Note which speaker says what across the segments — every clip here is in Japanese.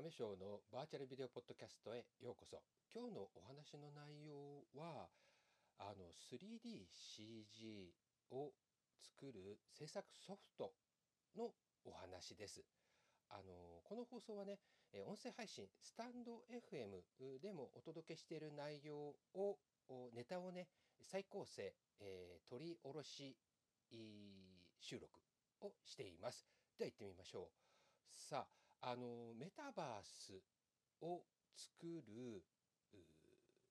Speaker 1: 亀賞のバーチャルビデオポッドキャストへようこそ。今日のお話の内容はあの 3DCG を作る制作ソフトのお話です。あのこの放送はね音声配信スタンド FM でもお届けしている内容をネタをね再構成、えー、取り下ろし収録をしています。では行ってみましょう。さああのメタバースを作る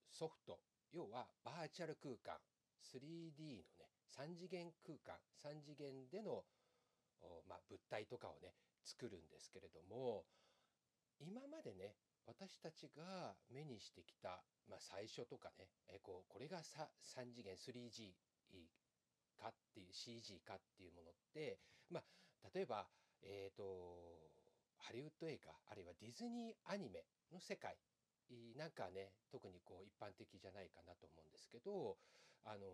Speaker 1: ソフト要はバーチャル空間 3D のね3次元空間3次元での、まあ、物体とかをね作るんですけれども今までね私たちが目にしてきた、まあ、最初とかねえこうこれが3次元 3G かっていう CG かっていうものって、まあ、例えば、えーと、ハリウッド映画あるいはディズニーアニメの世界なんかね特にこう一般的じゃないかなと思うんですけどあの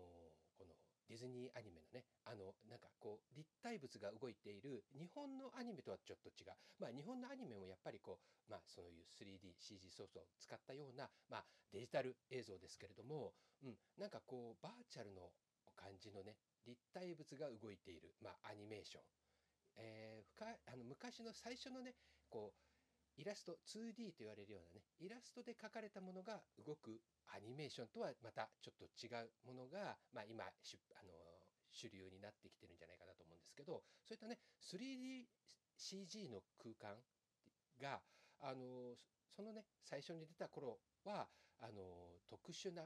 Speaker 1: このディズニーアニメのねあのなんかこう立体物が動いている日本のアニメとはちょっと違う。まあ日本のアニメもやっぱりこうまあそういう 3DCG ソフトを使ったようなまあデジタル映像ですけれども、うん、なんかこうバーチャルの感じのね立体物が動いている、まあ、アニメーション、えー、あの昔の最初のねこうイラスト 2D と言われるようなねイラストで描かれたものが動くアニメーションとはまたちょっと違うものが、まあ、今あの主流になってきてるんじゃないかなと思うんですけどそういったね 3DCG の空間があのそのね最初に出た頃はあの特殊な、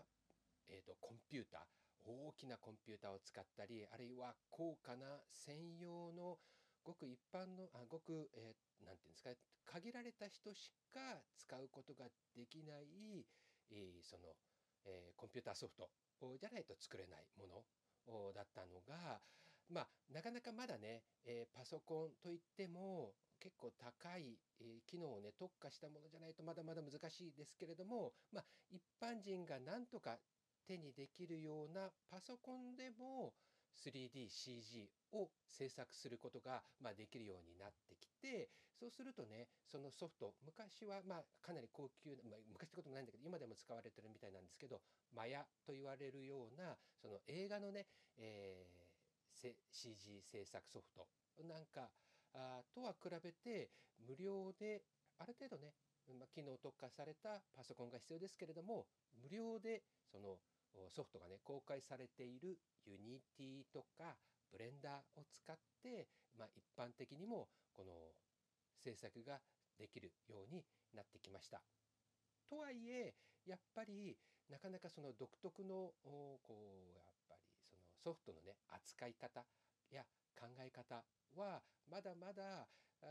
Speaker 1: えーとコンピューター大きなコンピューターを使ったりあるいは高価な専用のごく一般のあごく、えー、なんていうんですか限られた人しか使うことができない、えー、その、えー、コンピューターソフトじゃないと作れないものだったのがまあなかなかまだね、えー、パソコンといっても結構高い、えー、機能をね特化したものじゃないとまだまだ難しいですけれども、まあ、一般人がなんとか手にできるようなパソコンでも 3DCG を制作することが、まあ、できるようになってきてそうするとねそのソフト昔はまあかなり高級な、まあ、昔ってこともないんだけど今でも使われてるみたいなんですけどマヤと言われるようなその映画のね、えー、CG 制作ソフトなんかあとは比べて無料である程度ね、まあ、機能特化されたパソコンが必要ですけれども無料でそのソフトがね公開されている Unity とかブレンダーを使って、まあ、一般的にもこの制作ができるようになってきました。とはいえやっぱりなかなかその独特のこうやっぱりそのソフトのね扱い方や考え方はまだまだ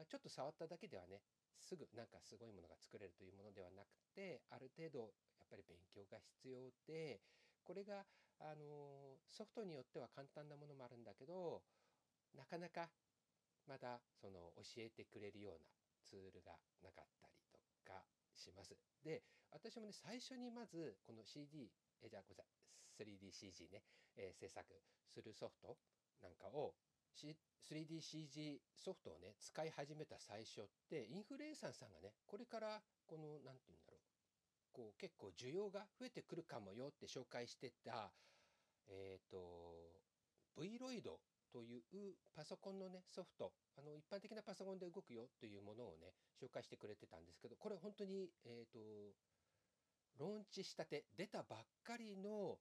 Speaker 1: ちょっと触っただけではねすぐなんかすごいものが作れるというものではなくてある程度やっぱり勉強が必要でこれがあのソフトによっては簡単なものもあるんだけどなかなかまだその教えてくれるようなツールがなかったりとかします。で私もね最初にまずこの CD えじゃあごめんなさい 3DCG ね、えー、制作するソフトなんかを 3DCG ソフトをね使い始めた最初ってインフルエンサーさんがねこれからこの何て言うんだこう結構需要が増えてくるかもよって紹介してたえ、ー、と Vroid というパソコンのねソフトあの一般的なパソコンで動くよというものをね紹介してくれてたんですけどこれ本当にえっ、ー、とローンチしたて出たばっかりの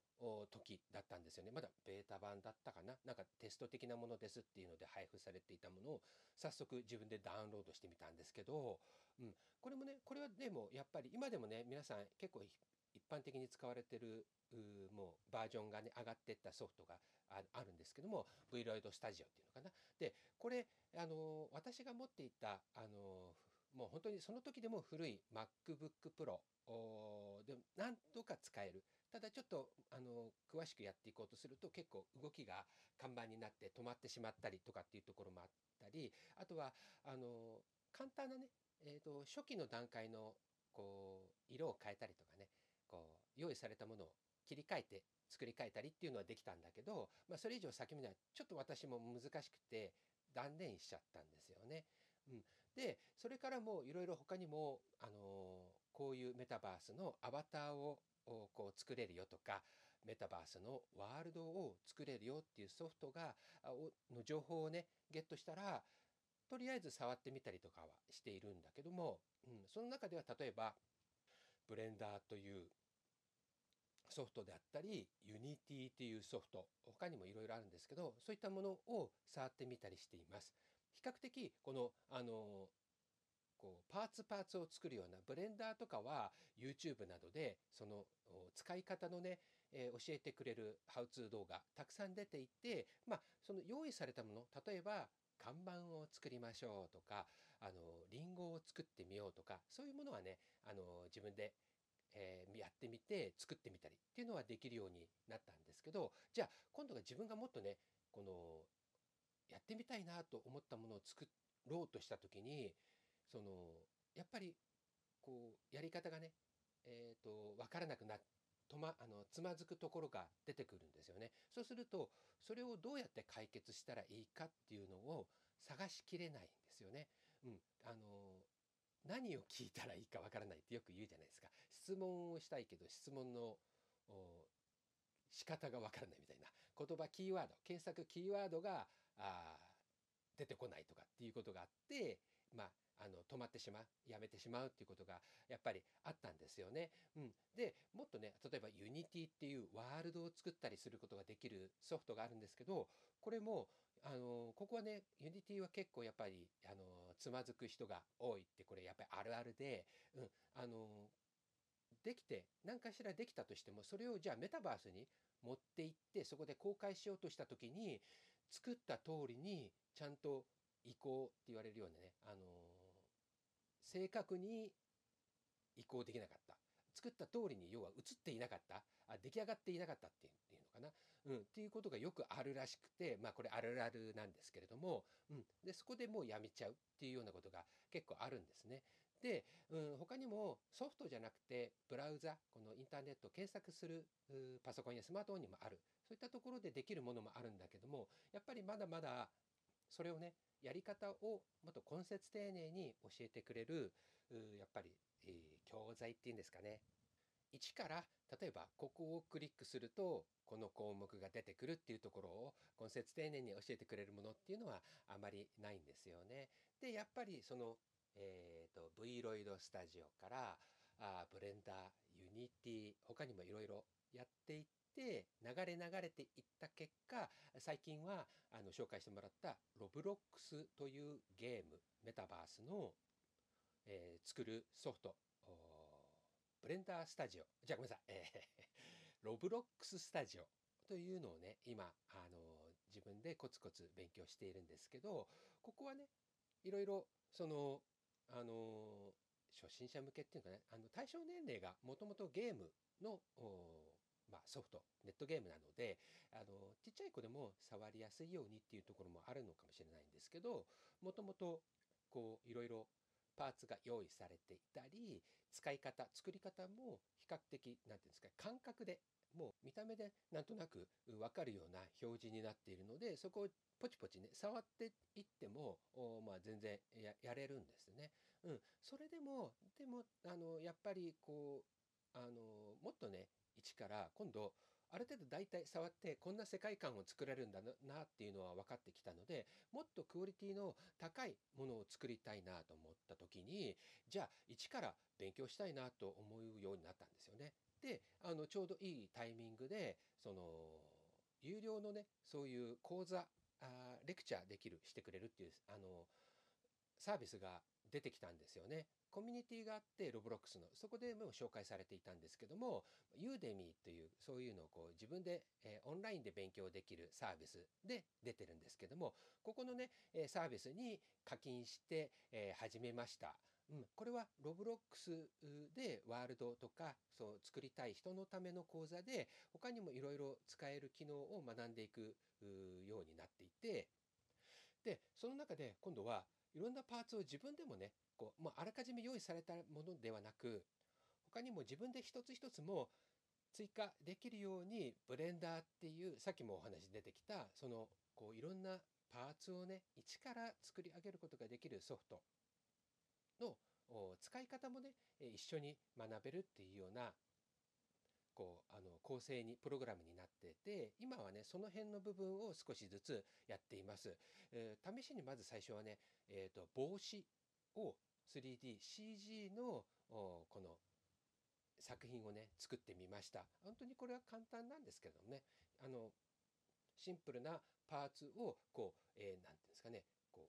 Speaker 1: 時だったんですよね。まだベータ版だったかな。なんかテスト的なものですっていうので配布されていたものを早速自分でダウンロードしてみたんですけど、うん、これもねこれはでもやっぱり今でもね皆さん結構一般的に使われてるもうバージョンがね上がってったソフトがあるんですけども Vroid Studio っていうのかな。でこれあの私が持っていたあのもう本当にその時でも古い MacBook Pro でなんとか使える。ただちょっとあの詳しくやっていこうとすると結構動きが看板になって止まってしまったりとかっていうところもあったりあとはあの簡単なね、えーと、初期の段階のこう色を変えたりとかねこう用意されたものを切り替えて作り変えたりっていうのはできたんだけど、まあ、それ以上先まではちょっと私も難しくて断念しちゃったんですよね。うん、でそれからもいろいろ他にも、あのこういうメタバースのアバターをおこう作れるよとかメタバースのワールドを作れるよっていうソフトがの情報をねゲットしたらとりあえず触ってみたりとかはしているんだけども、うん、その中では例えばブレンダーというソフトであったり Unity というソフト他にもいろいろあるんですけどそういったものを触ってみたりしています。比較的このあのこうパーツパーツを作るようなブレンダーとかは YouTube などでその使い方のね、えー教えてくれるハウツー動画たくさん出ていてまあその用意されたもの例えば看板を作りましょうとかあのリンゴを作ってみようとかそういうものはねあの自分で、えーやってみて作ってみたりっていうのはできるようになったんですけどじゃあ今度は自分がもっとねこのやってみたいなと思ったものを作ろうとした時にそのやっぱりこうやり方がねえー、と分からなくなとまあのつまずくところが出てくるんですよね。そうするとそれをどうやって解決したらいいかっていうのを探しきれないんですよね。うん、あの何を聞いたらいいかわからないってよく言うじゃないですか。質問をしたいけど質問の仕方がわからないみたいな言葉キーワード検索キーワードがあ出てこないとかっていうことがあってまああの止まってしまうやめてしまうっていうことがやっぱりあったんですよね。うん、でもっとね例えば Unity っていうワールドを作ったりすることができるソフトがあるんですけどこれもあのここはね Unity は結構やっぱりあのつまずく人が多いってこれやっぱりあるあるで、うん、あのできて何かしらできたとしてもそれをじゃあメタバースに持っていってそこで公開しようとした時に作った通りにちゃんと移行って言われるようなね、あの正確に移行できなかった。作った通りに要は映っていなかった。あ出来上がっていなかったっていうのかな、うん、っていうことがよくあるらしくてまあこれあるあるなんですけれども、うん、でそこでもうやめちゃうっていうようなことが結構あるんですね。で、うん、他にもソフトじゃなくてブラウザこのインターネットを検索するパソコンやスマートフォンにもあるそういったところでできるものもあるんだけどもやっぱりまだまだそれをねやり方をもっと根節丁寧に教えてくれるやっぱり、えー教材っていうんですかね1から例えばここをクリックするとこの項目が出てくるっていうところを根節丁寧に教えてくれるものっていうのはあまりないんですよね。でやっぱりその、えー、と V ロイドスタジオからあブレンダーユニティ他にもいろいろやっていって流れ流れていった結果最近はあの紹介してもらった Roblox というゲームメタバースの、えー作るソフト Blender Studio。じゃあごめんなさい、えー Roblox Studioというのをね今あの自分でコツコツ勉強しているんですけどここはねいろいろそのあの初心者向けっていうかねあの対象年齢がもともとゲームのまあ、ソフトネットゲームなのであのちっちゃい子でも触りやすいようにっていうところもあるのかもしれないんですけどもともとこういろいろパーツが用意されていたり使い方作り方も比較的なんていうんですか感覚でもう見た目でなんとなく分かるような表示になっているのでそこをポチポチね触っていってもまあ、全然やれるんですね。うん、それでもでもあのやっぱりこうあのもっとね一から今度ある程度大体触ってこんな世界観を作れるんだなっていうのは分かってきたのでもっとクオリティの高いものを作りたいなと思った時にじゃあ一から勉強したいなと思うようになったんですよね。であのちょうどいいタイミングでその有料のねそういう講座あレクチャーできるしてくれるっていうあのサービスが出てきたんですよね。コミュニティがあってロブロックスのそこでもう紹介されていたんですけどもユーデミーというそういうのをこう自分で、えーオンラインで勉強できるサービスで出てるんですけどもここのね、えサービスに課金して、えー始めました。うん、これはロブロックスでワールドとかそう作りたい人のための講座で他にもいろいろ使える機能を学んでいくようになっていてでその中で今度はいろんなパーツを自分でもねこう、まあ、あらかじめ用意されたものではなく他にも自分で一つ一つも追加できるようにブレンダーっていうさっきもお話出てきたそのこういろんなパーツをね一から作り上げることができるソフトの使い方もね一緒に学べるっていうようなこうあの構成にプログラムになってて今はねその辺の部分を少しずつやっています、えー、試しにまず最初はね、えーと、帽子を 3DCG のこの作品をね作ってみました。本当にこれは簡単なんですけどもねあのシンプルなパーツをこう、えー、て言うんですかねこ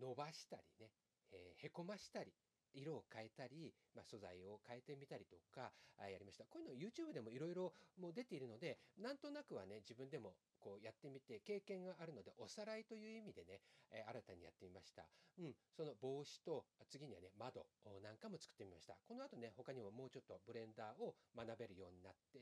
Speaker 1: う伸ばしたりね、えー、へこましたり色を変えたり、まあ、素材を変えてみたりとかやりました。こういうの YouTube でもいろいろもう出ているのでなんとなくはね自分でもこうやってみて経験があるのでおさらいという意味でね、えー、新たにやってみました、うん、その帽子と次にはね窓なんかも作ってみました。この後ね他にももうちょっとブレンダーを学べるようになって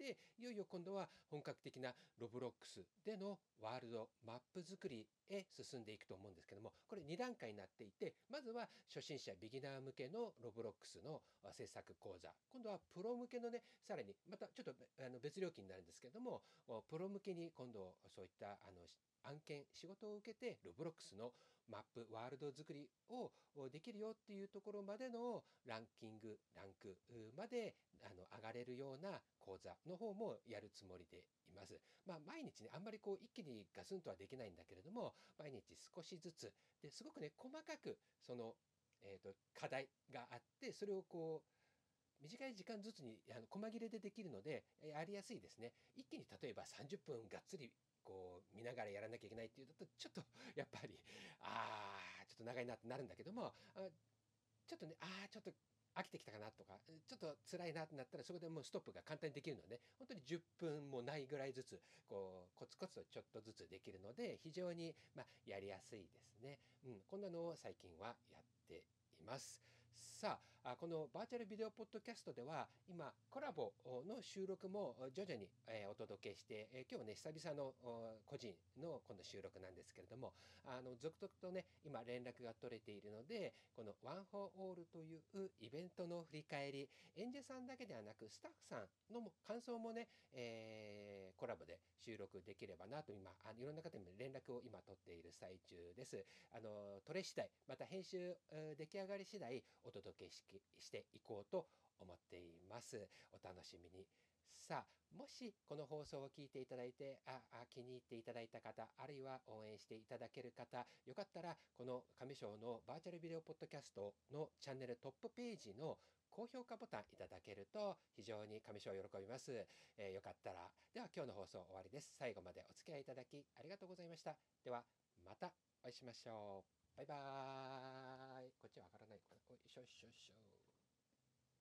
Speaker 1: ていよいよ今度は本格的な Roblox でのワールドマップ作りへ進んでいくと思うんですけどもこれ2段階になっていてまずは初心者ビギナー向けの Roblox の制作講座。今度はプロ向けのねさらにまたちょっとあの別料金になるんですけどもプロ向けに今度そういったあの案件仕事を受けて Roblox のマップワールド作りをできるよっていうところまでのランキングランクまであの上がれるような講座の方もやるつもりでいます。まあ、毎日ねあんまりこう一気にガスンとはできないんだけれども毎日少しずつですごくね細かくその、えーと、課題があってそれをこう短い時間ずつにあの細切れでできるのでやりやすいですね。一気に例えば30分がっつりこう見ながらやらなきゃいけないっていうとちょっと やっぱりああちょっと長いなってなるんだけどもちょっとねああちょっと飽きてきたかなとかちょっと辛いなってなったらそこでもうストップが簡単にできるので本当に10分もないぐらいずつこうコツコツとちょっとずつできるので非常にまあやりやすいですね、うん、こんなのを最近はやっています。さあこのバーチャルビデオポッドキャストでは今コラボの収録も徐々にお届けして今日ね久々の個人のこの収録なんですけれどもあの続々とね今連絡が取れているのでこのワン・フォー・オールというイベントの振り返り演者さんだけではなくスタッフさんの感想もね、えー、コラボで収録できればなと今あいろんな方に連絡を今取っている最中です。あの録れ次第また編集出来上がり次第お届けしていこうと思っています。お楽しみに。さあ、もしこの放送を聞いていただいて、あ、あ気に入っていただいた方、あるいは応援していただける方、よかったら、この上章のバーチャルビデオポッドキャストのチャンネルトップページの高評価ボタンいただけると非常に上章喜びます、えー、よかったら。では今日の放送終わりです。最後までお付き合いいただきありがとうございました。ではまたお会いしましょう。バイバーイ。こっちは上がらない。おいしょよいしょよいしょ。